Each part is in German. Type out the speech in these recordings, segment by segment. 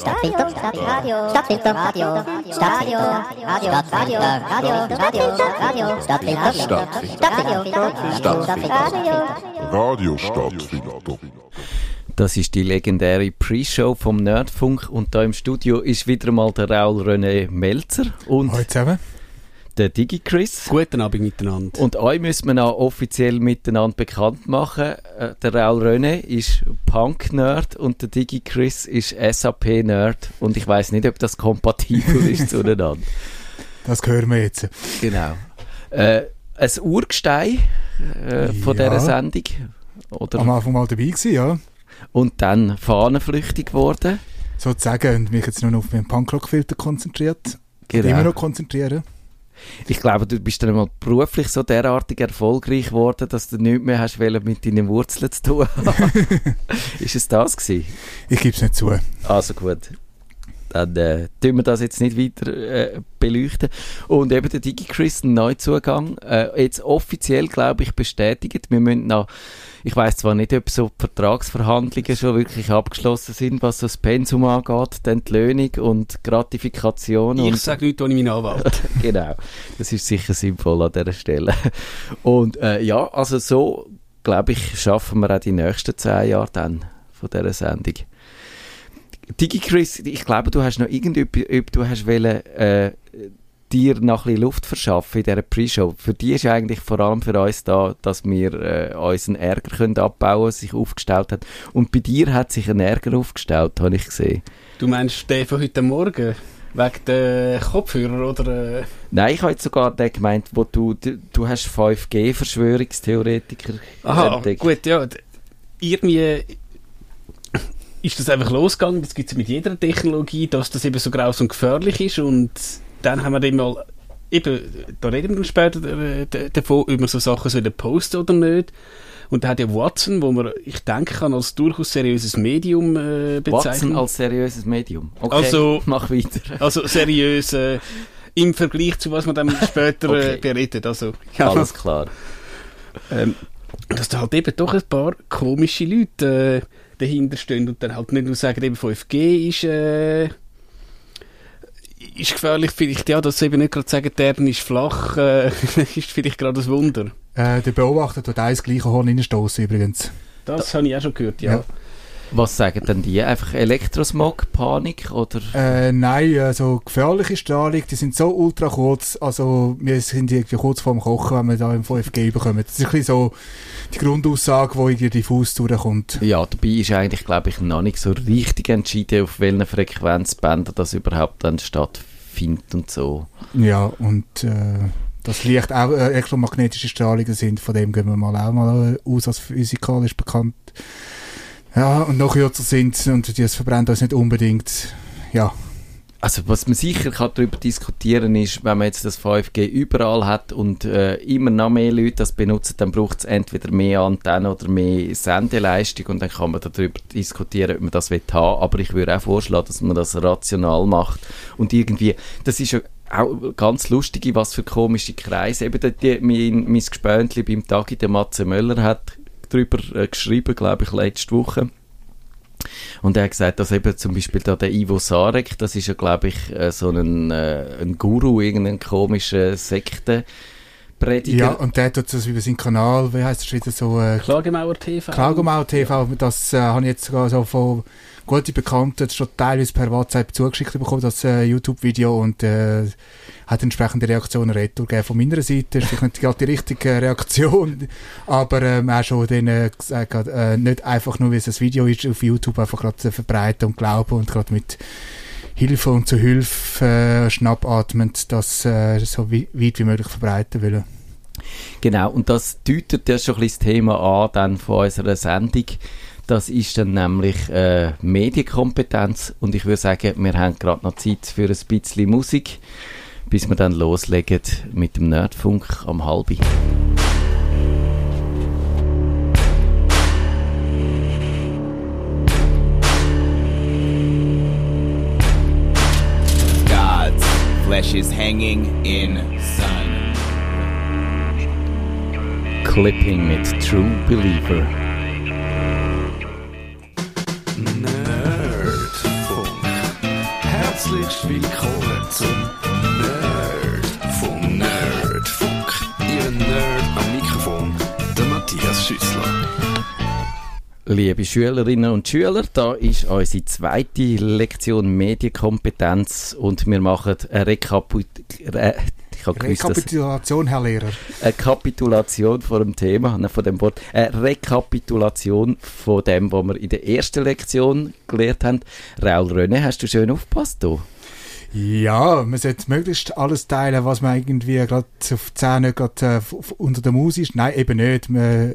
Stadtfilter, Radio, Stadtfilter, Radio, Stadtfilter, Radio, Radio, Radio, Stadtfilter, Radio, Stadtfilter, Stadtfilter, Stadtfilter, Radio Stadtfilter. Das ist die legendäre Pre-Show vom Nerdfunk. Und da im Studio ist wieder mal der Raul René Melzer und Hallo zusammen. Der Digi Chris. Guten Abend miteinander. Und euch müssen wir noch offiziell miteinander bekannt machen. Äh, Der Raul René ist Punk-Nerd und der Digi Chris ist SAP-Nerd. Und ich weiß nicht, ob das kompatibel ist zueinander. Das hören wir jetzt. Genau. Äh, ein Urgestein äh, von Ja. dieser Sendung. Oder? Am Anfang mal dabei gewesen, ja. Und dann fahnenflüchtig geworden. Sozusagen. Und mich jetzt nur noch auf meinen Punkrock-Filter konzentriert. Genau. Immer noch konzentrieren. Ich glaube, du bist dann mal beruflich so derartig erfolgreich geworden, dass du nichts mehr hast mit deinen Wurzeln zu tun ist es das gewesen? Ich gebe es nicht zu. Also gut. Dann äh, tun wir das jetzt nicht weiter äh, beleuchten. Und eben der DigiChris, ein Neuzugang, äh, jetzt offiziell, glaube ich, bestätigt. Wir müssen noch, ich weiß zwar nicht, ob so Vertragsverhandlungen schon wirklich abgeschlossen sind, was so das Pensum angeht, die Entlöhnung und Gratifikation. Ich sage nichts ohne meinen Anwalt. genau, das ist sicher sinnvoll an dieser Stelle. Und äh, ja, also so, glaube ich, schaffen wir auch die nächsten zehn Jahre dann von dieser Sendung. Digi Chris, ich glaube, du hast noch irgendetwas, du hast wollen, äh, dir noch ein bisschen Luft verschaffen in dieser Pre-Show. Für die ist eigentlich vor allem für uns da, dass wir äh, unseren Ärger können abbauen können, sich aufgestellt hat. Und bei dir hat sich ein Ärger aufgestellt, habe ich gesehen. Du meinst den von heute Morgen? Wegen der Kopfhörer oder... Äh, Nein, ich habe jetzt sogar den gemeint, wo du, du, du hast 5G-Verschwörungstheoretiker aha, entdeckt. gut, ja. Irgendwie ist das einfach losgegangen. Das gibt es mit jeder Technologie, dass das eben so graus und gefährlich ist. Und dann haben wir dann mal... Eben, da reden wir dann später äh, davon, ob wir so Sachen sollen posten oder nicht. Und da hat ja Watson, wo man, ich denke, kann als durchaus seriöses Medium äh, bezeichnen. Watson als seriöses Medium. Okay, Also- mach weiter. Also seriös äh, im Vergleich zu was man dann später Okay. äh, beredet. Also, ja, Alles klar. ähm, dass da halt eben doch ein paar komische Leute äh, dahinter stehen und dann halt nicht nur sagen, eben 5G ist, äh, ist gefährlich. Vielleicht, ja, dass sie eben nicht gerade sagen, Erde ist flach, äh, ist vielleicht gerade ein Wunder. Äh, der Beobachter tut eins gleiche Horn reinstoßen übrigens. Das habe ich auch schon gehört, ja. Ja. Was sagen denn die? Einfach Elektrosmog, Panik oder? Äh, nein, also gefährliche Strahlung, die sind so ultra kurz. Also wir sind irgendwie kurz vorm Kochen, wenn wir da im 5G bekommen. Das ist ein bisschen so die Grundaussage, die irgendwie diffus durchkommt. Ja, dabei ist eigentlich, glaube ich, noch nicht so richtig entschieden, auf welchen Frequenzbändern das überhaupt dann stattfindet und so. Ja, und äh, das Licht auch äh, elektromagnetische Strahlungen sind, von dem gehen wir mal auch mal äh, aus als physikalisch bekannt. Ja, und noch kürzer sind und das verbrennt uns nicht unbedingt. Ja, Also was man sicher kann darüber diskutieren ist, wenn man jetzt das 5G überall hat und äh, immer noch mehr Leute das benutzen, dann braucht es entweder mehr Antennen oder mehr Sendeleistung und dann kann man darüber diskutieren, ob man das will haben. Aber ich würde auch vorschlagen, dass man das rational macht und irgendwie, das ist ja auch ganz lustig, was für komische Kreise. Eben die, mein, mein Gespöntli beim Tagi, der Matze Möller, hat darüber äh, geschrieben, glaube ich, letzte Woche. Und er hat gesagt, dass eben zum Beispiel da der Ivo Sarek, das ist ja, glaube ich, äh, so ein, äh, ein Guru, irgendein komischer Sektenprediger. ja und der tut das über seinen Kanal, wie heißt das wieder so, äh, Klagemauer TV. Klagemau TV, das äh, habe ich jetzt sogar so von guten Bekannten schon teilweise per WhatsApp zugeschickt bekommen, das äh, YouTube-Video und äh, hat entsprechende Reaktionen retour gegeben von meiner Seite. Ist vielleicht nicht gerade die richtige Reaktion, aber ähm, auch schon denen gesagt, hat, äh, nicht einfach nur, wie es ein Video ist, auf YouTube einfach gerade äh, verbreiten und glauben und gerade mit Hilfe und zu Hilfe äh, schnappatmend das äh, so weit wie möglich verbreiten wollen. Genau, und das deutet ja schon ein bisschen das Thema an dann von unserer Sendung. Das ist dann nämlich äh, Medienkompetenz und ich würde sagen, wir haben gerade noch Zeit für ein bisschen Musik, bis wir dann loslegen mit dem Nerdfunk am halbi. Flesh is hanging in sun. Clipping mit True Believer. Nerdfunk. Herzlich willkommen zum Liebe Schülerinnen und Schüler, da ist unsere zweite Lektion Medienkompetenz und wir machen eine Rekapit habe gewusst, Rekapitulation, Herr Lehrer. eine Kapitulation von dem Thema, nein, von dem Wort, eine Rekapitulation von dem, was wir in der ersten Lektion gelernt haben. Raul René, hast du schön aufgepasst hier? Ja, man sollte möglichst alles teilen, was man irgendwie gerade auf die 10 nicht gerade äh, unter der Maus ist. Nein, eben nicht. Man,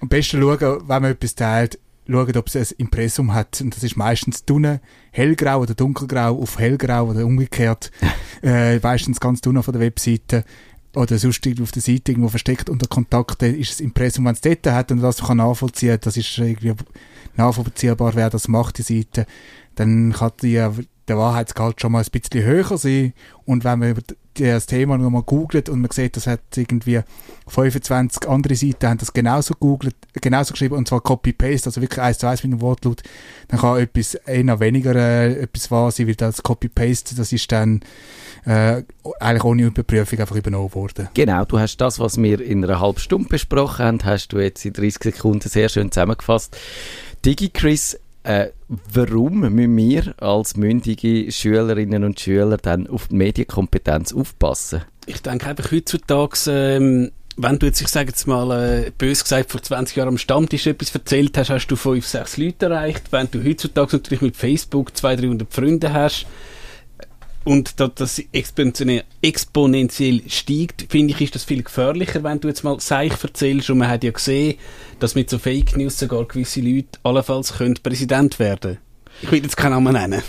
am besten schauen, wenn man etwas teilt, schauen, ob es ein Impressum hat. Und das ist meistens dunne hellgrau oder dunkelgrau auf hellgrau oder umgekehrt. äh, meistens ganz dunne von der Webseite. Oder sonst auf der Seite irgendwo versteckt unter Kontakten ist das Impressum, wenn es dort hat und das kann nachvollziehen, das ist irgendwie nachvollziehbar, wer das macht, die Seite, dann kann die, der Wahrheitsgehalt schon mal ein bisschen höher sein. Und wenn man das Thema nochmal googelt und man sieht, das hat irgendwie 25 andere Seiten haben das genauso googelt, genauso geschrieben, und zwar Copy-Paste, also wirklich eins zu eins mit dem Wortlaut, dann kann etwas eher weniger äh, etwas wahr sein, weil das Copy-Paste, das ist dann äh, eigentlich ohne Überprüfung einfach übernommen worden. Genau, du hast das, was wir in einer halben Stunde besprochen haben, hast du jetzt in 30 Sekunden sehr schön zusammengefasst. DigiChris, äh, warum müssen wir als mündige Schülerinnen und Schüler dann auf die Medienkompetenz aufpassen? Ich denke einfach heutzutage, ähm, wenn du jetzt, ich sage jetzt mal, äh, bös gesagt, vor 20 Jahren am Stammtisch etwas erzählt hast, hast du fünf, sechs Leute erreicht. Wenn du heutzutage natürlich mit Facebook 200, 300 Freunde hast und da, das exponentiell, exponentiell steigt, finde ich, ist das viel gefährlicher, wenn du jetzt mal Seich erzählst. Und man hat ja gesehen, dass mit so Fake News sogar gewisse Leute allenfalls können Präsident werden Ich will jetzt keinen Namen nennen.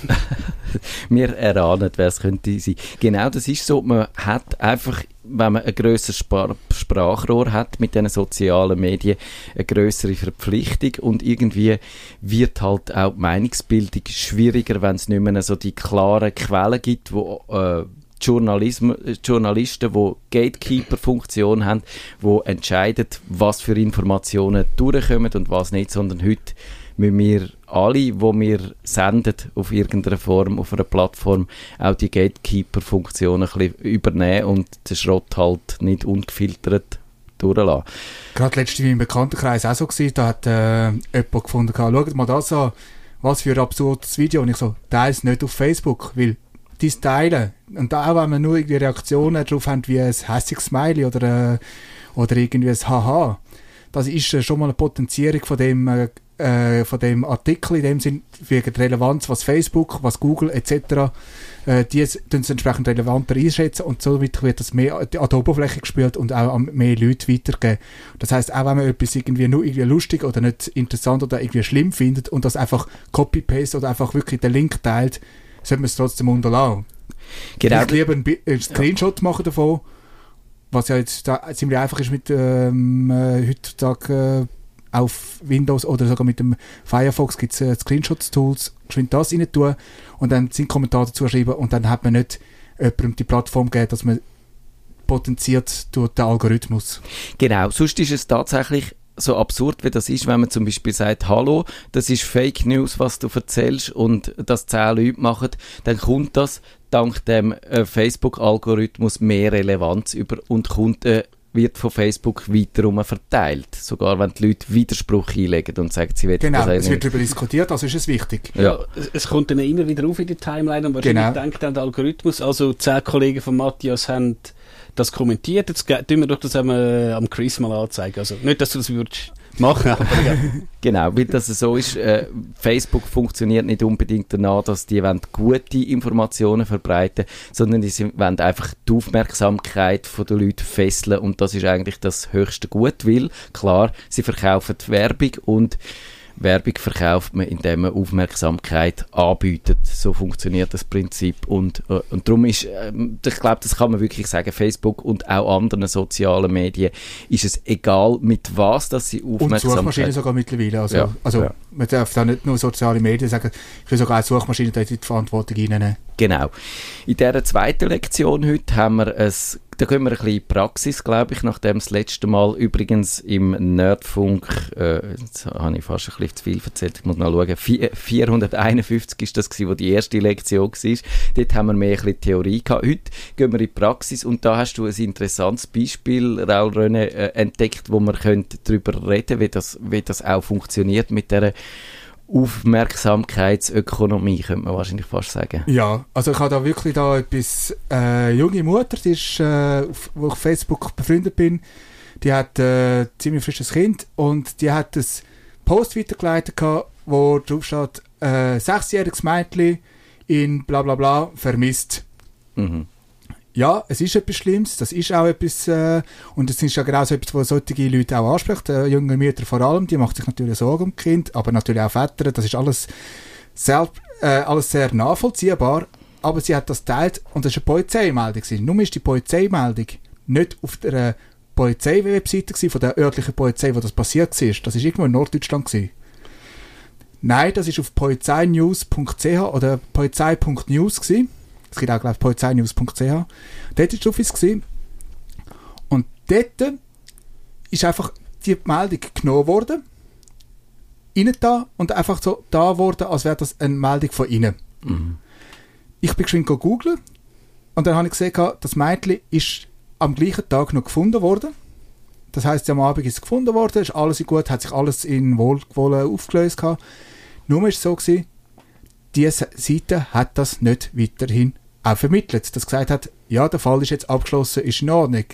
Wir erahnen, wer es könnte sein. Genau, das ist so. Man hat einfach, wenn man ein grösseres Sprachrohr hat mit diesen sozialen Medien, eine größere Verpflichtung und irgendwie wird halt auch die Meinungsbildung schwieriger, wenn es nicht mehr so die klaren Quellen gibt, wo äh, Journalism Journalisten, die Gatekeeper-Funktion haben, die entscheiden, was für Informationen durchkommen und was nicht, sondern heute müssen wir alle, die wir senden auf irgendeiner Form, auf einer Plattform, auch die Gatekeeper-Funktion ein bisschen übernehmen und den Schrott halt nicht ungefiltert durchlassen. Gerade letztes Mal im Bekanntenkreis auch so gewesen, da hat äh, jemand gefunden, schaut mal das an, was für ein absurdes Video. Und ich so, teile es nicht auf Facebook, weil dies teilen. Und auch wenn wir nur irgendwie Reaktionen drauf haben, wie ein hässiges Smiley oder, äh, oder irgendwie ein Haha, das ist äh, schon mal eine Potenzierung von dem, äh, äh, von dem Artikel in dem Sinn, wegen der Relevanz, was Facebook, was Google etc. Äh, die tun es entsprechend relevanter einschätzen und somit wird das mehr an der Oberfläche gespielt und auch an mehr Leute weitergeben. Das heißt, auch wenn man etwas irgendwie nur irgendwie lustig oder nicht interessant oder irgendwie schlimm findet und das einfach copy-paste oder einfach wirklich den Link teilt, sollte man es trotzdem unterlassen. Genau, Ich lieber einen, Screenshot machen davon, was ja jetzt ziemlich einfach ist mit ähm, äh, heutzutage äh, auf Windows oder sogar mit dem Firefox gibt es äh, Screenshots-Tools, geschwind das rein tun und dann sind Kommentare dazu schreiben und dann hat man nicht jemandem die Plattform gegeben, dass man potenziert durch den Algorithmus. Genau, sonst ist es tatsächlich so absurd, wie das ist, wenn man zum Beispiel sagt, hallo, das ist Fake News, was du erzählst und das zehn Leute machen, dann kommt das dank dem äh, Facebook-Algorithmus mehr Relevanz über und kommt, äh, wird von Facebook weiterum verteilt. Sogar wenn die Leute Widerspruch einlegen und sagen, sie wollen Genau, das es wird darüber diskutiert, also ist es wichtig. Ja. Es, es kommt dann immer wieder auf in der Timeline und wahrscheinlich Genau. denkt dann der Algorithmus, also zehn Kollegen von Matthias haben das kommentiert, jetzt tun wir doch das einmal am Chris mal anzeigen. Also nicht, dass du das würdest machen, ja. Genau, weil das so ist, äh, Facebook funktioniert nicht unbedingt danach, dass die wollen gute Informationen verbreiten, sondern die wollen einfach die Aufmerksamkeit der Leute fesseln und das ist eigentlich das höchste Gut, weil klar, sie verkaufen die Werbung und Werbung verkauft man, indem man Aufmerksamkeit anbietet. So funktioniert das Prinzip. Und, äh, und darum ist, ähm, ich glaube, das kann man wirklich sagen, Facebook und auch anderen sozialen Medien ist es egal, mit was dass sie Und Suchmaschinen Aufmerksamkeit... sogar mittlerweile. Also, Ja, also ja. man darf da nicht nur soziale Medien sagen, ich will sogar Suchmaschinen die Verantwortung reinnehmen. Genau. In dieser zweiten Lektion heute haben wir ein, da gehen wir ein bisschen Praxis, glaube ich, nachdem das letzte Mal übrigens im Nerdfunk, äh, jetzt habe ich fast ein bisschen zu viel erzählt, ich muss noch schauen, Vi- 451 ist das gewesen, wo die erste Lektion war. Dort haben wir mehr ein bisschen Theorie gehabt. Heute gehen wir in die Praxis und da hast du ein interessantes Beispiel, Raul Röne, äh, entdeckt, wo können darüber reden wie das, wie das auch funktioniert mit der Aufmerksamkeitsökonomie, könnte man wahrscheinlich fast sagen. Ja, also ich habe da wirklich da etwas, äh, junge Mutter, die ist, äh, auf, wo ich auf Facebook befreundet bin, die hat äh, ziemlich frisches Kind und die hat ein Post weitergeleitet gehabt, wo drauf steht, äh, sechsjähriges Mädchen in bla bla bla vermisst. Mhm. Ja, es ist etwas Schlimmes, das ist auch etwas, äh, und es ist ja genau so etwas, was solche Leute auch anspricht, äh, junge Mütter vor allem, die macht sich natürlich Sorgen um die Kind, aber natürlich auch Väter, das ist alles, selb, äh, alles sehr nachvollziehbar, aber sie hat das teilt und das war eine Polizeimeldung. gewesen. Nur ist die Polizeimeldung nicht auf der Polizei-Webseite gewesen, von der örtlichen Polizei, wo das passiert war. Das war irgendwo in Norddeutschland. Gewesen. Nein, das ist auf polizeinews.ch oder polizei.news gewesen. Es gibt auch, glaube ich, polizeinews.ch. Dort war die Office. gewesen. Und dort ist einfach die Meldung genommen worden, innen da und einfach so da worden, als wäre das eine Meldung von innen. Ich bin geschwind googeln und dann habe ich gesehen, das Mädchen ist am gleichen Tag noch gefunden worden. Das heißt, am Abend ist es gefunden worden, ist alles gut, hat sich alles in Wohlgefallen aufgelöst gehabt. Nur war es so gewesen, diese Seite hat das nicht weiterhin auch vermittelt, dass gesagt hat, ja, der Fall ist jetzt abgeschlossen, ist in Ordnung.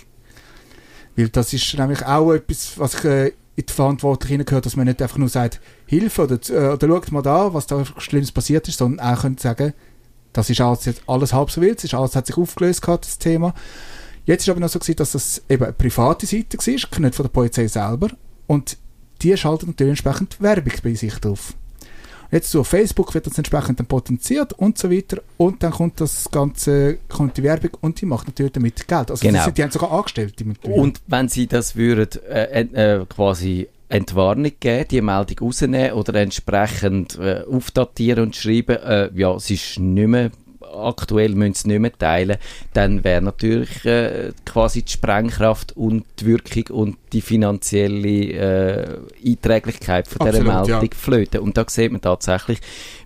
Weil das ist nämlich auch etwas, was ich äh, in die Verantwortung hineingehört, dass man nicht einfach nur sagt, Hilfe oder, äh, oder schaut mal da, was da Schlimmes passiert ist, sondern auch könnte sagen, das ist alles, jetzt alles halb so wild, es ist alles hat sich aufgelöst gehabt, das Thema. Jetzt ist aber noch so gewesen, dass das eben eine private Seite war, nicht von der Polizei selber. Und die schaltet natürlich entsprechend Werbung bei sich drauf. Jetzt so auf Facebook wird das entsprechend dann potenziert und so weiter und dann kommt das Ganze, kommt die Werbung und die macht natürlich damit Geld. Also Genau. sind, die haben sogar Angestellte mit Und wenn sie das würden, äh, äh, quasi Entwarnung geben, die Meldung rausnehmen oder entsprechend äh, aufdatieren und schreiben, äh, ja, es ist nicht mehr aktuell, müssen sie es nicht mehr teilen, dann wäre natürlich äh, quasi die Sprengkraft und die Wirkung und die finanzielle äh, Einträglichkeit von dieser Meldung ja. flöten. Und da sieht man tatsächlich,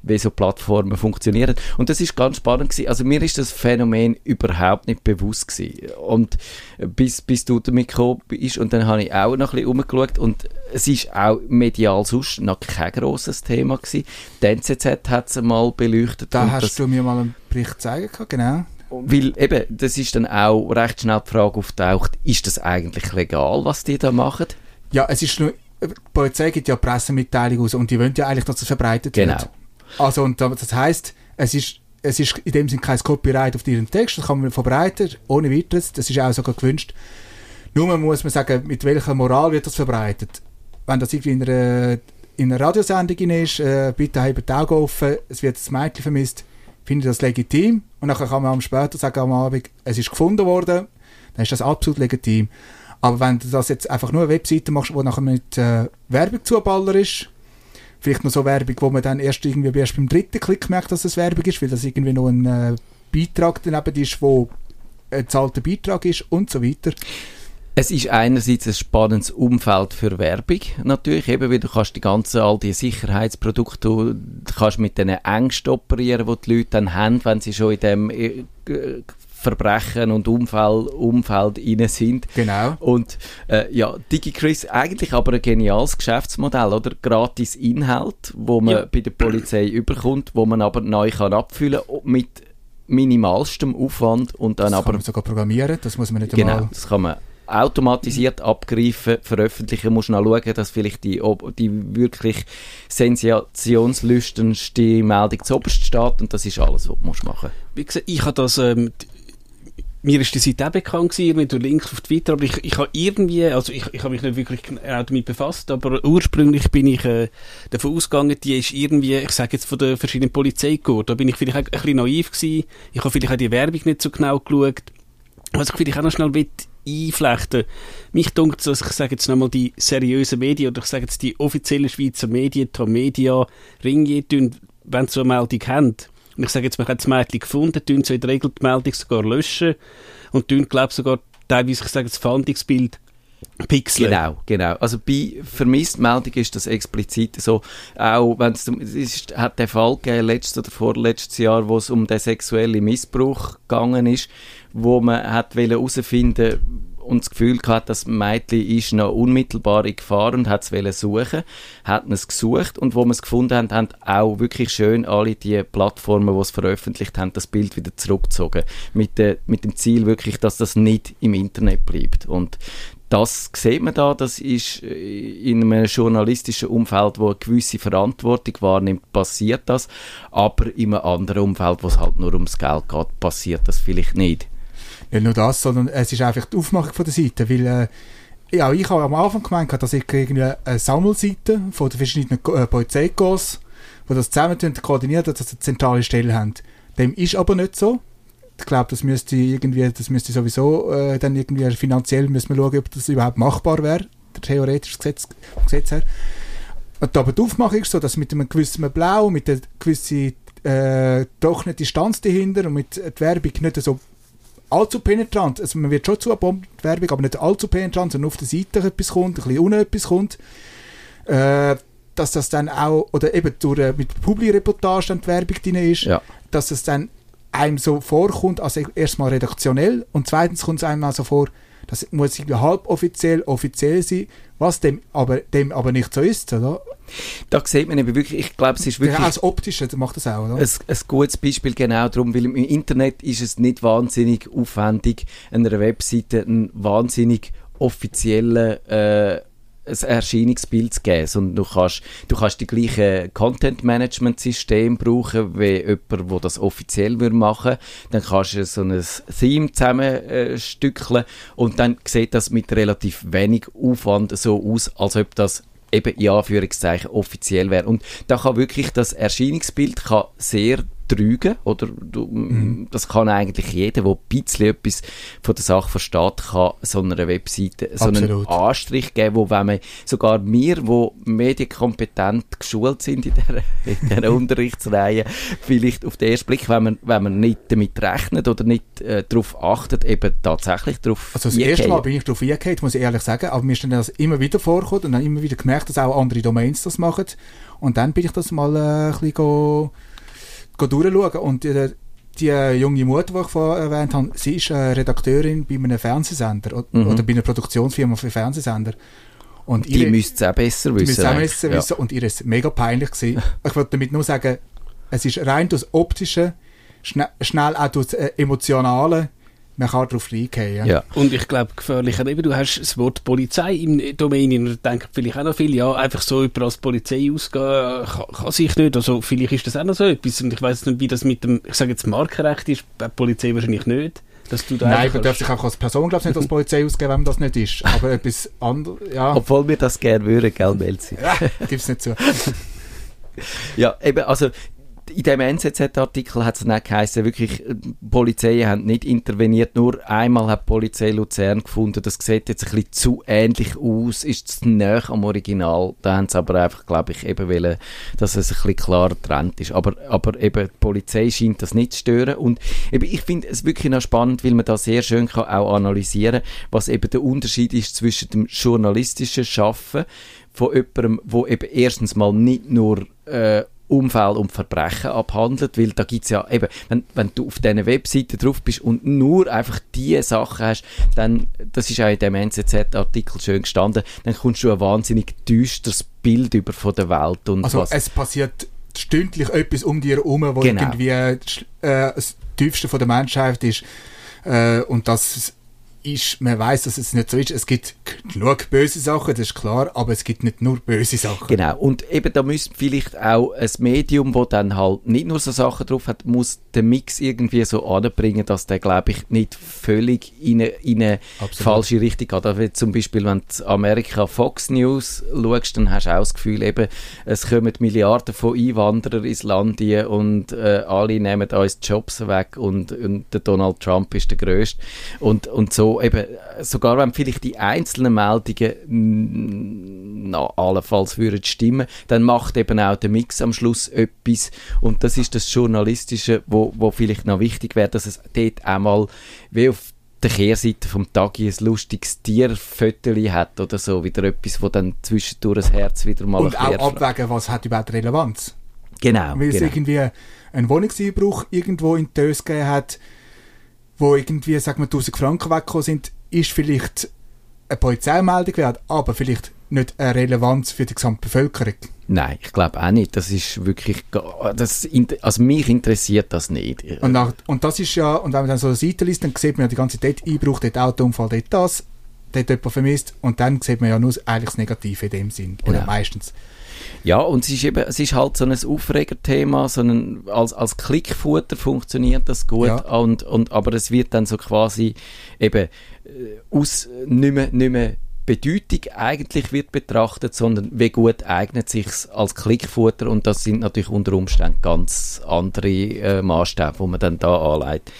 wie so Plattformen funktionieren. Und das ist ganz spannend gewesen. Also mir ist das Phänomen überhaupt nicht bewusst gewesen. Und bis, bis du damit gekommen bist und dann habe ich auch noch ein bisschen umgeschaut und es ist auch medial sonst noch kein grosses Thema gewesen. Die NZZ hat es mal beleuchtet. Da hast das, du mir mal einen Bericht zeigen können, genau. Weil eben, das ist dann auch recht schnell die Frage auftaucht, ist das eigentlich legal, was die da machen? Ja, es ist nur, die Polizei gibt ja Pressemitteilung aus und die wollen ja eigentlich, dass es verbreitet Genau. wird. Also, und das heisst, es ist, es ist in dem Sinne kein Copyright auf ihren Text, das kann man verbreiten, ohne weiteres, das ist auch sogar gewünscht. Nur muss man sagen, mit welcher Moral wird das verbreitet. Wenn das irgendwie in einer, in einer Radiosendung ist, äh, bitte habt die Augen offen, es wird das Mädchen vermisst, finde ich das legitim. Und dann kann man am später sagen, am Abend, es ist gefunden worden, dann ist das absolut legitim. Aber wenn du das jetzt einfach nur eine Webseite machst, wo nachher mit äh, Werbung zuballer ist, vielleicht noch so Werbung, wo man dann erst irgendwie erst beim dritten Klick merkt, dass es Werbung ist, weil das irgendwie noch ein äh, Beitrag daneben ist, wo ein zahlter Beitrag ist und so weiter. Es ist einerseits ein spannendes Umfeld für Werbung, natürlich, eben, weil du kannst die ganzen, all die Sicherheitsprodukte, du kannst mit den Ängsten operieren, die die Leute dann haben, wenn sie schon in dem äh, Verbrechen und Umfeld, Umfeld rein sind. Genau. Und äh, ja, DigiChris, eigentlich aber ein geniales Geschäftsmodell, oder? Gratis Inhalt, wo man Ja. bei der Polizei überkommt, wo man aber neu kann abfüllen mit minimalstem Aufwand und dann Das aber kann man sogar programmieren, das muss man nicht Genau, einmal... das kann man automatisiert abgreifen, veröffentlichen, musst noch schauen, dass vielleicht die, die wirklich sensationslüstendste Meldung zuoberst steht und das ist alles, was du musst machen. Wie gesagt, ich habe das, ähm, mir ist die Seite auch bekannt gewesen, durch Links auf Twitter, aber ich, ich habe irgendwie, also ich, ich habe mich nicht wirklich genau damit befasst, aber ursprünglich bin ich äh, davon ausgegangen, die ist irgendwie, ich sage jetzt von den verschiedenen Polizeikorps, da bin ich vielleicht auch ein bisschen naiv gewesen, ich habe vielleicht auch die Werbung nicht so genau geschaut, Was ich vielleicht auch noch schnell will einflechten Mich dunkt so, ich sage jetzt nochmal die seriösen Medien oder ich sage jetzt die offiziellen Schweizer Medien, Tamedia, Ringier, tun, wenn sie so eine Meldung haben, und ich sage jetzt, man hat das Mädchen gefunden, tun sie in der Regel die Meldung sogar löschen und tun, glaube sogar teilweise, ich sage das Fahndungsbild pixeln. Genau, genau. Also bei Vermisstmeldung ist das explizit so. Auch wenn es ist, hat der Fall gegeben, letztes oder vorletztes Jahr, wo es um den sexuellen Missbrauch gegangen ist, wo man hat herausfinden und das Gefühl gehabt, das Mädchen ist noch unmittelbar in Gefahr und hat es suchen, hat es gesucht und wo wir es gefunden haben, haben auch wirklich schön alle die Plattformen, die es veröffentlicht haben, das Bild wieder zurückgezogen. Mit, der, mit dem Ziel wirklich, dass das nicht im Internet bleibt. Und das sieht man da, das ist äh, in einem journalistischen Umfeld, wo eine gewisse Verantwortung wahrnimmt, passiert das, aber in einem anderen Umfeld, wo es halt nur ums Geld geht, passiert das vielleicht nicht. Nicht nur das, sondern es ist einfach die Aufmachung von der Seite, weil äh, ja, ich habe am Anfang gemeint, dass ich irgendwie eine Sammelseite von den verschiedenen äh, Polizeikurs, die das zusammen koordinieren, dass sie eine zentrale Stelle haben. Dem ist aber nicht so. Ich glaube, das müsste irgendwie, das müsste sowieso äh, dann irgendwie finanziell müssen wir schauen, ob das überhaupt machbar wäre, der theoretische Gesetz, Gesetz her. Und aber die Aufmachung ist so, dass mit einem gewissen Blau, mit einer gewissen äh, eine Distanz dahinter und mit der Werbung nicht so allzu penetrant. Also man wird schon zugebombt, die Werbung, aber nicht allzu penetrant, sondern auf der Seite etwas kommt, ein bisschen unten etwas kommt. Äh, dass das dann auch, oder eben durch, äh, mit Publi-Reportage dann die Werbung drin ist, Ja. dass es dann einem so vorkommt, also erstmal redaktionell und zweitens kommt es einem auch so vor, das muss irgendwie halboffiziell, offiziell sein, was dem aber, dem aber nicht so ist, oder? Da sieht man eben wirklich, ich glaube, es ist wirklich... Ja, als Optische macht das auch, oder? ein, ein gutes Beispiel genau darum, weil im Internet ist es nicht wahnsinnig aufwendig, einer Webseite einen wahnsinnig offiziellen äh, ein Erscheinungsbild zu geben, sondern du kannst, du kannst die gleiche Content-Management-System brauchen, wie jemand, der das offiziell würde machen Dann kannst du so ein Theme zusammenstückeln und dann sieht das mit relativ wenig Aufwand so aus, als ob das eben in Anführungszeichen offiziell wäre. Und da kann wirklich das Erscheinungsbild kann sehr trügen, oder du, das kann eigentlich jeder, der ein bisschen etwas von der Sache versteht, kann so einer Webseite so einen. Anstrich geben, wo wenn man, sogar wir, wo medienkompetent geschult sind in der Unterrichtsreihe, vielleicht auf den ersten Blick, wenn man, wenn man nicht damit rechnet oder nicht äh, darauf achtet, eben tatsächlich darauf Also das erste Mal bin ich darauf eingegangen, muss ich ehrlich sagen, aber mir ist dann das immer wieder vorgekommen und dann immer wieder gemerkt, dass auch andere Domains das machen. Und dann bin ich das mal äh, ein bisschen durchschauen und äh, die äh, junge Mutter, die ich vorher erwähnt habe, sie ist äh, Redakteurin bei einem Fernsehsender Mhm. oder bei einer Produktionsfirma für Fernsehsender. Und Die müssten es auch besser die wissen. müssen auch eigentlich. wissen, Ja. und ihr ist mega peinlich gewesen. ich wollte damit nur sagen, es ist rein durch das Optische, schne schnell auch durch das äh, Emotionale, man kann darauf reingehen. Ja. Und ich glaube, gefährlicher eben, du hast das Wort Polizei im Domain und da denken vielleicht auch noch viele, ja, einfach so über als Polizei ausgehen, kann, kann sich nicht. Also vielleicht ist das auch noch so etwas und ich weiß nicht, wie das mit dem, ich sage jetzt Markenrecht ist, bei der Polizei wahrscheinlich nicht. Dass du da Nein, man darf sich auch als Person, glaube ich, nicht als Polizei ausgeben, wenn das nicht ist. Aber etwas anderes, ja, Obwohl wir das gerne würden, gell, Melzi? gibt es nicht so. Ja, eben, also in dem NZZ-Artikel hat es dann geheißen, wirklich, äh, die Polizei haben nicht interveniert, nur einmal hat die Polizei Luzern gefunden, das sieht jetzt ein bisschen zu ähnlich aus, ist zu näher am Original, da haben sie aber einfach, glaube ich, eben wollen, dass es ein bisschen klarer getrennt ist, aber, aber eben die Polizei scheint das nicht zu stören. Und eben, ich finde es wirklich noch spannend, weil man da sehr schön kann auch analysieren, was eben der Unterschied ist zwischen dem journalistischen Schaffen von jemandem, wo eben erstens mal nicht nur äh, Unfälle und Verbrechen abhandelt, weil da gibt's ja eben, wenn, wenn du auf diesen Webseiten drauf bist und nur einfach diese Sachen hast, dann, das ist auch in dem NZZ-Artikel schön gestanden, dann kommst du ein wahnsinnig düsteres Bild über von der Welt und Also was... es passiert stündlich etwas um dir herum, wo Genau. irgendwie äh, das tiefste von der Menschheit ist. Äh, und das ist, man weiß, dass es nicht so ist. Es gibt genug böse Sachen, das ist klar, aber es gibt nicht nur böse Sachen. Genau. Und eben da müsste vielleicht auch ein Medium, wo dann halt nicht nur so Sachen drauf hat, muss den Mix irgendwie so anbringen, dass der, glaube ich, nicht völlig in eine, in eine falsche Richtung geht. Also zum Beispiel, wenn du Amerika Fox News schaust, dann hast du auch das Gefühl, eben, es kommen Milliarden von Einwanderern ins Land hier und äh, alle nehmen uns Jobs weg und, und der Donald Trump ist der Größte. Und, und so eben, sogar wenn vielleicht die einzelnen Meldungen mm, na, allenfalls würden stimmen, dann macht eben auch der Mix am Schluss etwas und das ist das Journalistische, wo, wo vielleicht noch wichtig wäre, dass es dort einmal wie auf der Kehrseite vom Tagi ein lustiges Tierfoteli hat oder so, wieder etwas, wo dann zwischendurch das Herz wieder mal Und auch abwägen, was hat überhaupt Relevanz. Genau, Weil es genau. irgendwie einen Wohnungseinbruch irgendwo in Tös gegeben hat, wo irgendwie, sagen wir, 1000 Franken weggekommen sind, ist vielleicht eine Polizeimeldung wert, aber vielleicht nicht eine Relevanz für die gesamte Bevölkerung. Nein, ich glaube auch nicht. Das ist wirklich, das, also mich interessiert das nicht. Und, nach, und das ist ja, und wenn man dann so eine Seite liest, dann sieht man ja die ganze Zeit, Einbruch, dort Autounfall, dort das, dort jemand vermisst, und dann sieht man ja nur eigentlich das Negative in dem Sinn. Oder Genau. meistens. Ja, und es ist eben, es ist halt so ein Aufregerthema, so ein, als, als Klickfutter funktioniert das gut, Ja. und, und, aber es wird dann so quasi eben äh, aus nicht mehr, nicht mehr Bedeutung eigentlich wird betrachtet, sondern wie gut eignet sich als Klickfutter und das sind natürlich unter Umständen ganz andere äh, Maßstäbe, wo man dann da anlegt.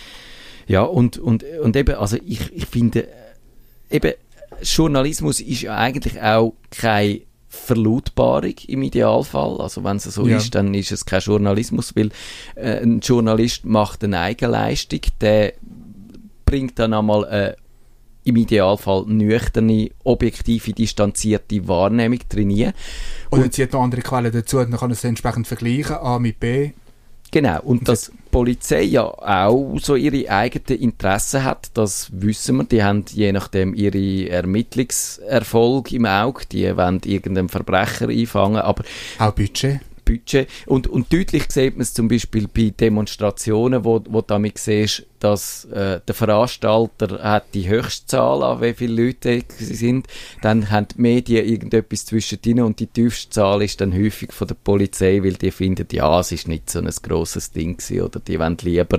Ja, und, und, und eben, also ich, ich finde, eben, Journalismus ist ja eigentlich auch keine Verlautbarung im Idealfall. Also wenn es so Ja. ist, dann ist es kein Journalismus, weil äh, ein Journalist macht eine Eigenleistung, der bringt dann einmal äh, im Idealfall nüchterne, objektive, distanzierte Wahrnehmung drin. Und dann zieht noch andere Quellen dazu, und dann kann es entsprechend vergleichen, A mit B. Genau, und die Polizei ja auch so ihre eigenen Interessen hat, das wissen wir. Die haben je nachdem ihre Ermittlungserfolg im Auge, die wollen irgendeinen Verbrecher einfangen, aber Auch Budget. Budget. Und, und deutlich sieht man es zum Beispiel bei Demonstrationen, wo, wo du damit siehst, dass äh, der Veranstalter hat die höchste Zahl an, wie viele Leute sie sind. Dann haben die Medien irgendetwas zwischendrin und die tiefste Zahl ist dann häufig von der Polizei, weil die finden, ja, es ist nicht so ein grosses Ding gewesen, oder die wollen lieber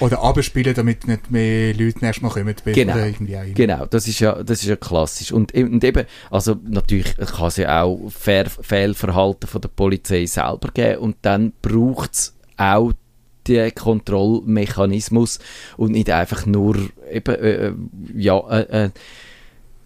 Oder abspielen, damit nicht mehr Leute nächstes Mal kommen. Genau. irgendwie rein. Genau, das ist ja, das ist ja klassisch. Und, und eben, also natürlich kann es ja auch Fehl Fehlverhalten von der Polizei selber geben und dann braucht es auch den Kontrollmechanismus und nicht einfach nur eben, äh, ja, äh, äh,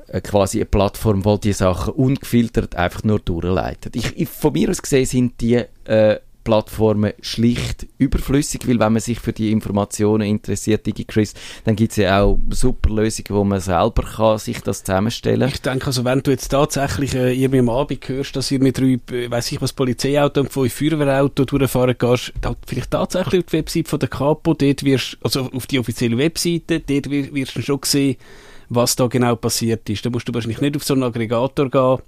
äh, quasi eine Plattform, wo die Sachen ungefiltert einfach nur durchleitet. Ich, ich, von mir aus gesehen sind die äh, Plattformen schlicht überflüssig, weil wenn man sich für die Informationen interessiert, DigiChris, dann gibt es ja auch super Lösungen, wo man selber kann sich das zusammenstellen Ich denke, also wenn du jetzt tatsächlich äh, irgendwie am Abend hörst, dass ihr mit drei, äh, weiss ich was, Polizeiauto und fünf Feuerwehrauto durchfahren gehst, dann vielleicht tatsächlich auf die Website von der Kapo, dort wirst, also auf die offizielle Webseite, dort wir- wirst du schon sehen, was da genau passiert ist. Da musst du wahrscheinlich nicht auf so einen Aggregator gehen,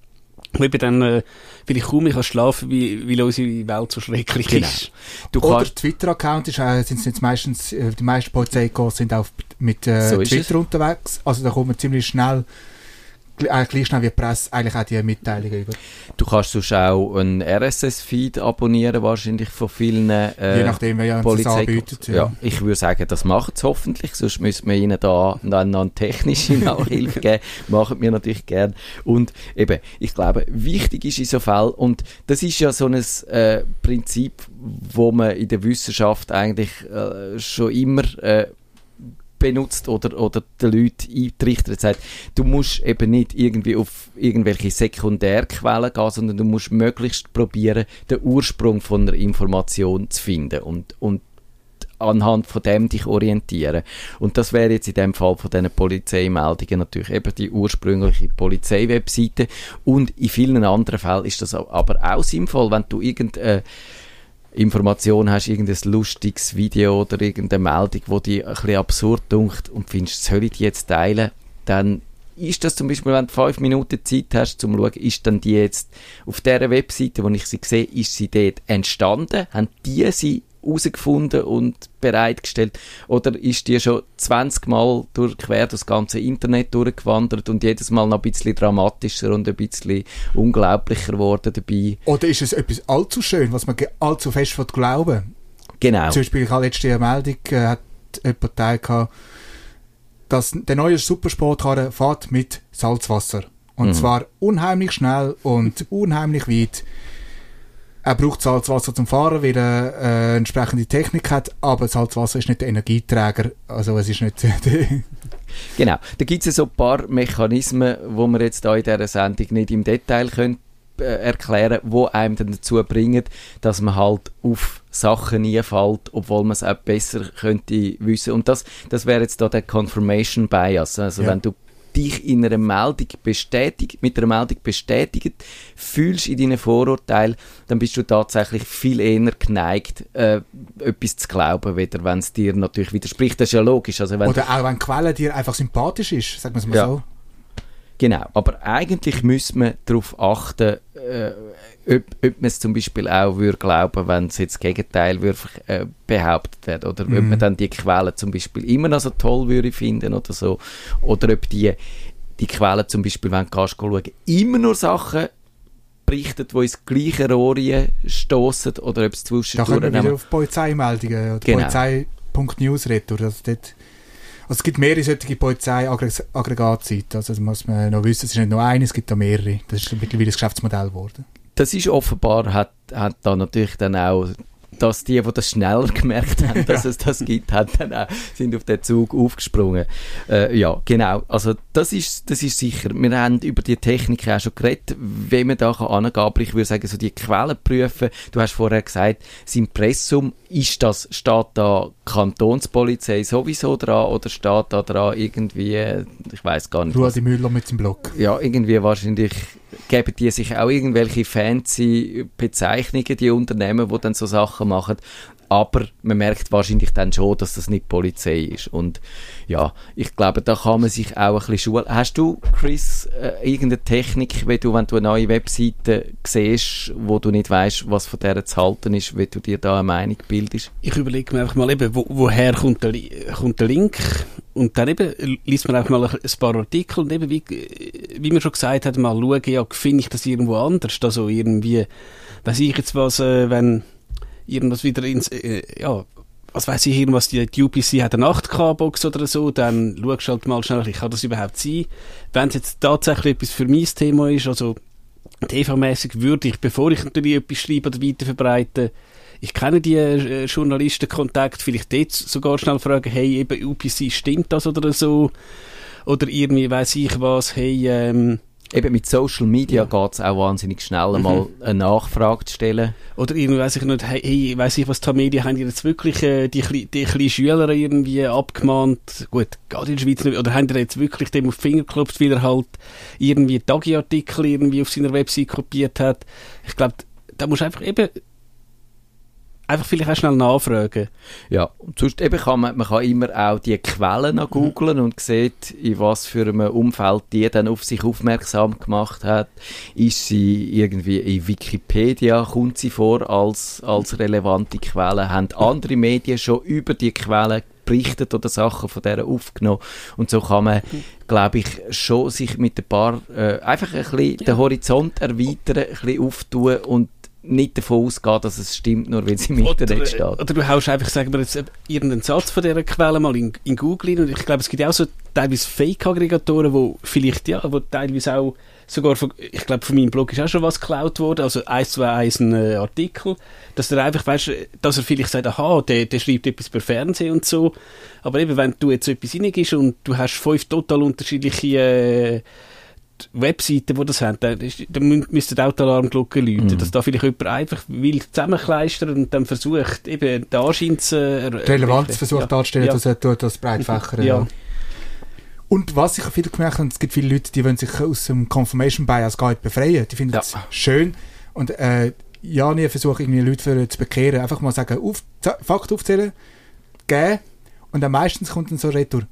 wo eben dann äh, vielleicht kaum mehr schlafen, wie, weil unsere Welt so schrecklich Genau. ist. Du Oder Twitter-Account ist, äh, sind jetzt meistens, äh, die meisten Polizeikorps sind auch mit äh, So Twitter unterwegs. Also da kommt man ziemlich schnell, gleich schnell wie die Presse, eigentlich auch die Mitteilungen über. du kannst sonst auch einen RSS-Feed abonnieren, wahrscheinlich von vielen äh, Je nachdem, wer ja Polizei anbietet. ja. Ja. ich würde sagen, das machen sie hoffentlich, sonst müssen wir ihnen da dann noch technische Nachhilfe geben. Machen wir natürlich gern. Und eben, ich glaube, wichtig ist in so Fällen, und das ist ja so ein äh, Prinzip, wo man in der Wissenschaft eigentlich äh, schon immer äh, benutzt oder, oder den Leuten eintrichtert, sagt, du musst eben nicht irgendwie auf irgendwelche Sekundärquellen gehen, sondern du musst möglichst probieren, den Ursprung von einer Information zu finden und, und anhand von dem dich orientieren. Und das wäre jetzt in dem Fall von diesen Polizeimeldungen natürlich eben die ursprüngliche Polizeiwebseite und in vielen anderen Fällen ist das aber auch sinnvoll, wenn du irgendeine Information hast, irgendein lustiges Video oder irgendeine Meldung, wo die ein bisschen absurd dunkt und findest, soll ich die jetzt teilen, dann ist das zum Beispiel, wenn du fünf Minuten Zeit hast, zum schauen, ist dann die jetzt auf dieser Webseite, wo ich sie sehe, ist sie dort entstanden, haben die sie herausgefunden und bereitgestellt? Oder ist die schon 20 Mal durch, quer das ganze Internet durchgewandert und jedes Mal noch ein bisschen dramatischer und ein bisschen unglaublicher geworden dabei? Oder ist es etwas allzu schön, was man allzu fest glauben Genau. Zum Beispiel, ich habe letzte Meldung, äh, hat jemand geteilt, gehabt, dass der neue Supersportkarre fährt mit Salzwasser. Und Mhm. zwar unheimlich schnell und unheimlich weit. Er braucht Salzwasser zum Fahren, weil er äh, entsprechende Technik hat, aber Salzwasser ist nicht der Energieträger. Also es ist nicht... Genau. Da gibt es so ein paar Mechanismen, wo wir jetzt da in dieser Sendung nicht im Detail können, äh, erklären, wo einem dann dazu bringen, dass man halt auf Sachen nie fällt, obwohl man es auch besser könnte wissen. Und das, das wäre jetzt da der Confirmation Bias. Also Ja. wenn du dich in einer Meldung bestätigt, mit einer Meldung bestätigt fühlst in deinen Vorurteilen, dann bist du tatsächlich viel eher geneigt, äh, etwas zu glauben, weder wenn es dir natürlich widerspricht. Das ist ja logisch. Also Oder auch wenn die Quelle dir einfach sympathisch ist, sagen wir es mal Ja. so. Genau, aber eigentlich müsste man darauf achten, äh, ob, ob man es zum Beispiel auch würde glauben, wenn es jetzt das Gegenteil würde, äh, behauptet wird. Oder ob Mhm. man dann die Quellen zum Beispiel immer noch so toll würde finden oder so. Oder ob die, die Quellen zum Beispiel, wenn du gehst, schauen, immer nur Sachen berichtet, die ins gleiche Rohr stoßen oder ob es Da zwischendurch können wir wieder auf Polizeimeldungen oder Genau. Polizei.news retour. Also, dort, also es gibt mehrere solche Polizei-Aggregatseiten. Also das muss man noch wissen, es ist nicht nur eine, es gibt da mehrere. Das ist mittlerweile das Geschäftsmodell geworden. Das ist offenbar, hat, hat da natürlich dann auch, dass die, die das schneller gemerkt haben, dass es das gibt, haben dann auch, sind auf den Zug aufgesprungen. Äh, ja, genau. Also das ist, das ist sicher. Wir haben über die Technik auch schon geredet, wie man da kann angehen kann. Aber ich würde sagen, so die Quellen prüfen. Du hast vorher gesagt, das Impressum, ist das, steht da Kantonspolizei sowieso dran oder steht da dran irgendwie, ich weiß gar nicht. Ruedi Müller mit seinem Blog. ja, irgendwie wahrscheinlich geben die sich auch irgendwelche fancy Bezeichnungen, die Unternehmen, die dann so Sachen machen. Aber man merkt wahrscheinlich dann schon, dass das nicht Polizei ist. Und ja, ich glaube, da kann man sich auch ein bisschen schulen. Hast du, Chris, äh, irgendeine Technik, wenn du, wenn du eine neue Webseite siehst, wo du nicht weißt, was von der zu halten ist, wie du dir da eine Meinung bildest? Ich überlege mir einfach mal eben, wo, woher kommt der, kommt der Link und dann eben liest man einfach mal ein paar Artikel und eben, wie, wie man schon gesagt hat, mal schauen, ja, finde ich das irgendwo anders, also irgendwie, weiß ich jetzt was, äh, wenn irgendwas wieder ins, äh, ja, was weiß ich, irgendwas, die, die UPC hat eine 8K-Box oder so, dann schaust halt mal schnell, kann das überhaupt sein? Wenn es jetzt tatsächlich etwas für mein Thema ist, also TV-mäßig würde ich, bevor ich natürlich etwas schreibe oder weiterverbreite, ich kenne die äh, Journalistenkontakt, vielleicht dort sogar schnell fragen, hey, eben UPC, stimmt das oder so? Oder irgendwie weiß ich was, hey, ähm, Eben mit Social Media geht es auch wahnsinnig schnell, einmal eine Nachfrage zu stellen. oder irgendwie weiß ich nicht, hey, weiß ich was, die Medien haben jetzt wirklich äh, die, kle- die kleinen Schüler irgendwie abgemahnt, gut, geht in der Schweiz nicht, oder haben die jetzt wirklich dem auf die Finger geklopft, weil er halt irgendwie Tagi-Artikel irgendwie auf seiner Website kopiert hat. Ich glaube, da musst du einfach eben einfach vielleicht auch schnell nachfragen. Ja, und sonst eben kann man, man kann immer auch die Quellen noch googlen und sieht, in was für einem Umfeld die dann auf sich aufmerksam gemacht hat. Ist sie irgendwie in Wikipedia, kommt sie vor als, als relevante Quelle? Haben andere Medien schon über die Quellen berichtet oder Sachen von der aufgenommen? Und so kann man, glaube ich, schon sich mit ein paar, äh, einfach ein bisschen den Horizont erweitern, ein bisschen auftun und nicht davon ausgehen, dass es stimmt, nur weil es im Internet steht. Oder du haust einfach, sagen wir jetzt, äh, irgendeinen Satz von dieser Quelle mal in, in Google rein. Und ich glaube, es gibt auch so teilweise Fake-Aggregatoren, wo vielleicht, ja, wo teilweise auch sogar, von, ich glaube, von meinem Blog ist auch schon was geklaut worden, also eins zu eins ein äh, Artikel, dass er einfach, weißt, dass er vielleicht sagt, aha, der, der schreibt etwas per Fernsehen und so. Aber eben, wenn du jetzt etwas reingibst und du hast fünf total unterschiedliche äh, Webseiten, die das haben, dann mü- müsste die Autoalarmglocke läuten, Mhm. dass da vielleicht jemand einfach will zusammenkleistern und dann versucht, eben den Anschein zu Relevanz versucht ja. darzustellen, ja. dass er tut das Breitfächer. Ja. Und was ich viel gemerkt habe, es gibt viele Leute, die wollen sich aus dem Confirmation Bias gar nicht befreien. Die finden Ja. es schön. Und äh, ja, nie versuche irgendwie Leute für, zu bekehren. Einfach mal sagen, auf, Fakt aufzählen, geben. Und dann meistens kommt dann so Retour.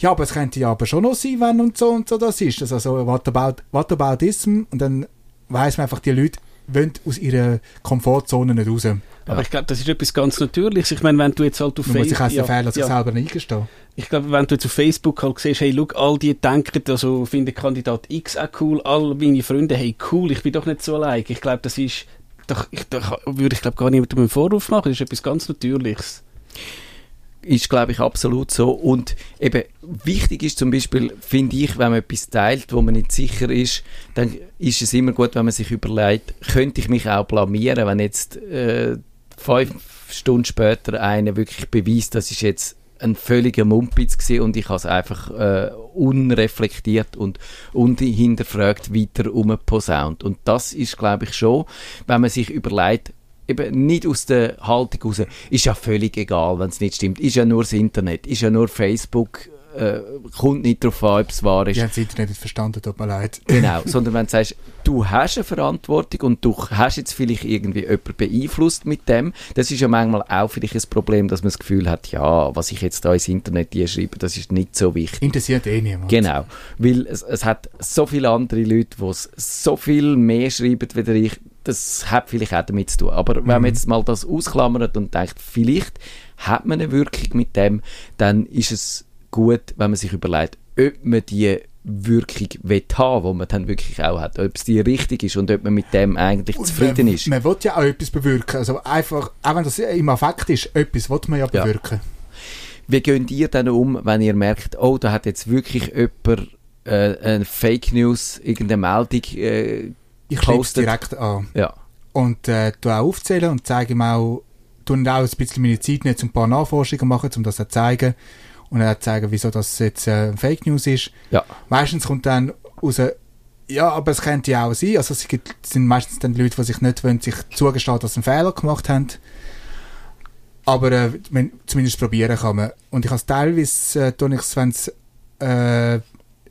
Ja, aber es könnte ja aber schon noch sein, wenn und so und so das ist. Also so, what about, what about? Und dann weiss man einfach, die Leute wollen aus ihrer Komfortzone nicht raus. Aber ich glaube, das ist etwas ganz Natürliches. Ich meine, wenn du jetzt halt auf muss sich auch Facebook... den Fehler sich selber nicht eingestehen. Ich glaube, wenn du jetzt auf Facebook halt siehst, hey, schau, all die denken, also finde Kandidat X auch cool, all meine Freunde, hey, cool, ich bin doch nicht so allein. Ich glaube, das ist, doch, ich, da würde ich glaube gar niemandem einen Vorwurf machen, das ist etwas ganz Natürliches. Ist, glaube ich, absolut so. Und eben, wichtig ist zum Beispiel, finde ich, wenn man etwas teilt, wo man nicht sicher ist, dann ist es immer gut, wenn man sich überlegt, könnte ich mich auch blamieren, wenn jetzt äh, fünf Stunden später einer wirklich beweist, das ist jetzt ein völliger Mumpitz gewesen und ich habe es einfach äh, unreflektiert und unhinterfragt weiter umposaunt. Und das ist, glaube ich, schon, wenn man sich überlegt, eben nicht aus der Haltung raus, ist ja völlig egal, wenn es nicht stimmt, ist ja nur das Internet, ist ja nur Facebook, äh, kommt nicht darauf an, ob es wahr ist. Ich habe das Internet nicht verstanden, tut mir leid. Genau, sondern wenn du sagst, du hast eine Verantwortung und du hast jetzt vielleicht irgendwie jemanden beeinflusst mit dem, das ist ja manchmal auch vielleicht ein Problem, dass man das Gefühl hat, ja, was ich jetzt da ins Internet hier schreibe, das ist nicht so wichtig. Interessiert eh niemand. Genau, weil es, es hat so viele andere Leute, die so viel mehr schreiben wie ich, das hat vielleicht auch damit zu tun. Aber wenn man jetzt mal das ausklammert und denkt, vielleicht hat man eine Wirkung mit dem, dann ist es gut, wenn man sich überlegt, ob man die Wirkung will haben, die man dann wirklich auch hat. Ob es die richtig ist und ob man mit dem eigentlich Und zufrieden man, ist. Man will ja auch etwas bewirken. Also einfach, auch wenn das im Affekt ist, etwas will man ja Ja. bewirken. Wie geht ihr dann um, wenn ihr merkt, oh, da hat jetzt wirklich jemand äh, eine Fake News, irgendeine Meldung äh, Ich schreibe es direkt an. ja. Und äh, tu auch aufzählen und zeige ihm auch, tu auch ein bisschen meine Zeit nicht, um ein paar Nachforschungen machen, um das zu zeigen. Und dann auch zeigen, wieso das jetzt äh, Fake News ist. Ja. Meistens kommt dann raus, ja, aber es könnte ja auch sein. Also es gibt, sind meistens dann Leute, die sich nicht wollen, sich zugestehen, dass sie einen Fehler gemacht haben. Aber äh, zumindest probieren kann man. Und ich habe es teilweise, äh, tue wenn es äh,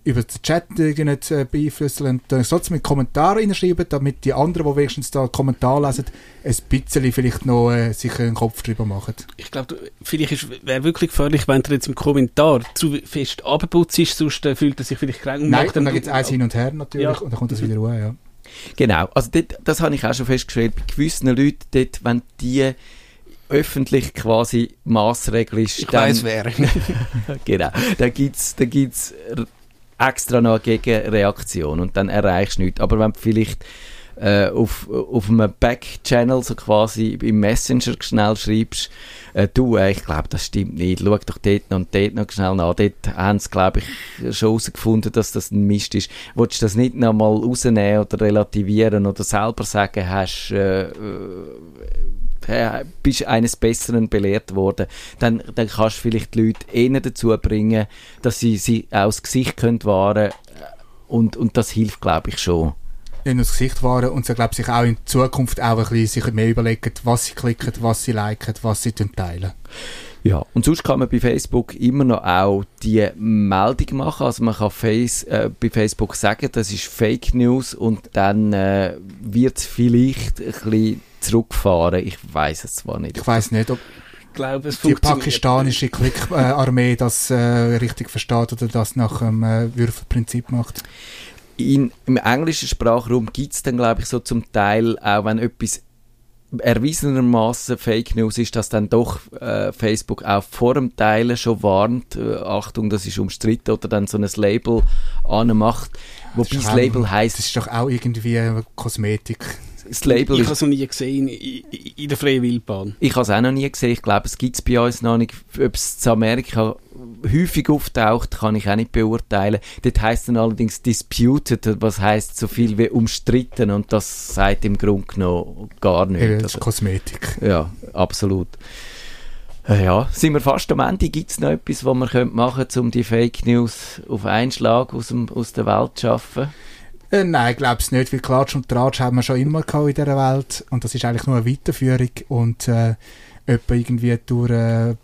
über den Chat nicht äh, beeinflussen, ich es trotzdem mit Kommentaren reinschreiben, damit die anderen, die wenigstens da Kommentar lesen, ein bisschen vielleicht noch äh, sich einen Kopf drüber machen. Ich glaube, vielleicht wäre wirklich gefährlich, wenn du jetzt im Kommentar zu fest abputzt, sonst äh, fühlt er sich vielleicht kränk und Nein, macht und dann gibt es eins hin und her natürlich Ja. und dann kommt das wieder ruhig, ja. Genau, also dort, das habe ich auch schon festgestellt, bei gewissen Leuten, dort, wenn die öffentlich quasi massregelst, Ich dann, weiss wer. genau, da gibt's r- extra noch eine Gegenreaktion und dann erreichst du nichts. Aber wenn du vielleicht äh, auf, auf einem Back-Channel so quasi im Messenger schnell schreibst, äh, du, äh, ich glaube, das stimmt nicht, schau doch dort noch und dort noch schnell nach. Dort haben sie, glaube ich, schon herausgefunden, dass das ein Mist ist. Willst du das nicht noch mal rausnehmen oder relativieren oder selber sagen, hast, äh, äh, äh, bist eines Besseren belehrt worden, dann, dann kannst du vielleicht die Leute eher dazu bringen, dass sie sie das Gesicht können wahren und, und das hilft, glaube ich, schon. in das Gesicht wahren und sie, glaube sich auch in Zukunft auch ein bisschen mehr überlegen, was sie klicken, was sie liken, was sie teilen. Ja, und sonst kann man bei Facebook immer noch auch die Meldung machen. Also man kann Face, äh, bei Facebook sagen, das ist Fake News und dann äh, wird es vielleicht ein bisschen zurückfahren. Ich weiß es zwar nicht. Ich weiß nicht, ob glaube, es die pakistanische Klick-Armee das äh, richtig versteht oder das nach dem äh, Würfelprinzip macht. In, Im englischen Sprachraum gibt es dann, glaube ich, so zum Teil, auch wenn etwas erwiesenermaßen Fake News ist, dass dann doch äh, Facebook auch vor dem Teilen schon warnt, äh, Achtung, das ist umstritten, oder dann so ein Label anmacht. Wobei das, auch- Label heisst, Das ist doch auch irgendwie äh, Kosmetik. Das Label Ich habe es noch nie gesehen in, in, in der freien Wildbahn. Ich habe es auch noch nie gesehen. Ich glaube, es gibt es bei uns noch nicht. Ob es in Amerika häufig auftaucht, kann ich auch nicht beurteilen. Dort heisst dann allerdings disputed, was heißt so viel wie umstritten und das sagt im Grunde genommen gar nicht. Eben, das ist Kosmetik. ja, absolut. Äh, Ja, sind wir fast am Ende. Gibt es noch etwas, was wir könnte machen könnten, um die Fake News auf einen Schlag aus, dem, aus der Welt zu schaffen? Äh, nein, es nicht, weil Klatsch und Tratsch haben wir schon immer gehabt in dieser Welt und das ist eigentlich nur eine Weiterführung und äh, etwa irgendwie durch äh,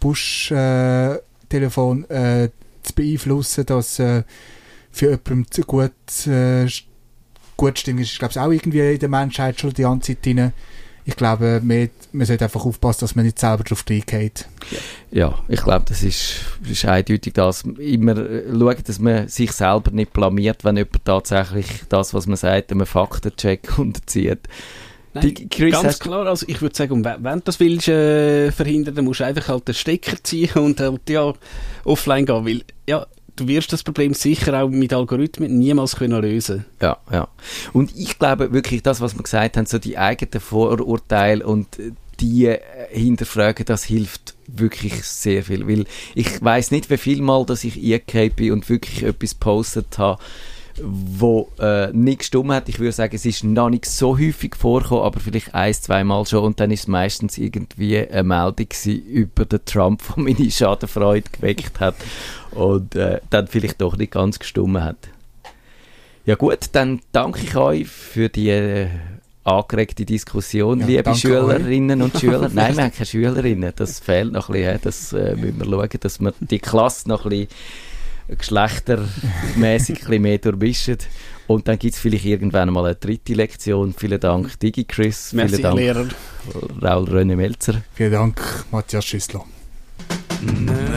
Busch-Telefon äh, zu beeinflussen, dass äh, für jemanden zu gut, äh, gut stimmt, ist glaube ich auch irgendwie in der Menschheit schon die ganze Zeit drin. Ich glaube, man, man sollte einfach aufpassen, dass man nicht selber drauf reingeht. Ja, ich glaube, das ist, ist eindeutig das. Immer äh, schauen, dass man sich selber nicht blamiert, wenn jemand tatsächlich das, was man sagt, einem Faktencheck unterzieht. Nein, ganz klar, also ich würde sagen, wenn wenn du das willst äh, verhindern, dann musst du einfach halt den Stecker ziehen und halt, ja, offline gehen, weil, ja, du wirst das Problem sicher auch mit Algorithmen niemals können lösen. Ja, ja. Und ich glaube wirklich, das, was wir gesagt haben, so die eigenen Vorurteile und äh, die äh, hinterfragen, das hilft wirklich sehr viel. Weil ich weiß nicht, wie viel Mal, dass ich eingehauen bin und wirklich etwas gepostet habe, wo äh, nicht gestimmt hat. Ich würde sagen, es ist noch nicht so häufig vorgekommen, aber vielleicht ein, zwei Mal schon. Und dann ist es meistens irgendwie eine Meldung über den Trump, der meine Schadenfreude geweckt hat und äh, dann vielleicht doch nicht ganz gestimmt hat. Ja gut, dann danke ich euch für die äh, angeregte Diskussion, Ja, liebe Schülerinnen und Schüler. Nein, wir haben keine Schülerinnen, das fehlt noch ein bisschen. Das äh, müssen wir schauen, dass wir die Klasse noch ein bisschen geschlechtermäßig ein bisschen mehr durchmischen. Und dann gibt es vielleicht irgendwann mal eine dritte Lektion. Vielen Dank, Digi Chris. Vielen Merci, Dank, Lehrer. Raul René Melzer. Vielen Dank, Matthias Schüssler. Nerdfunk,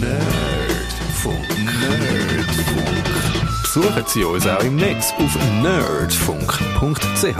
Nerdfunk. Besuchen Sie uns auch im Netz auf nerdfunk.ch.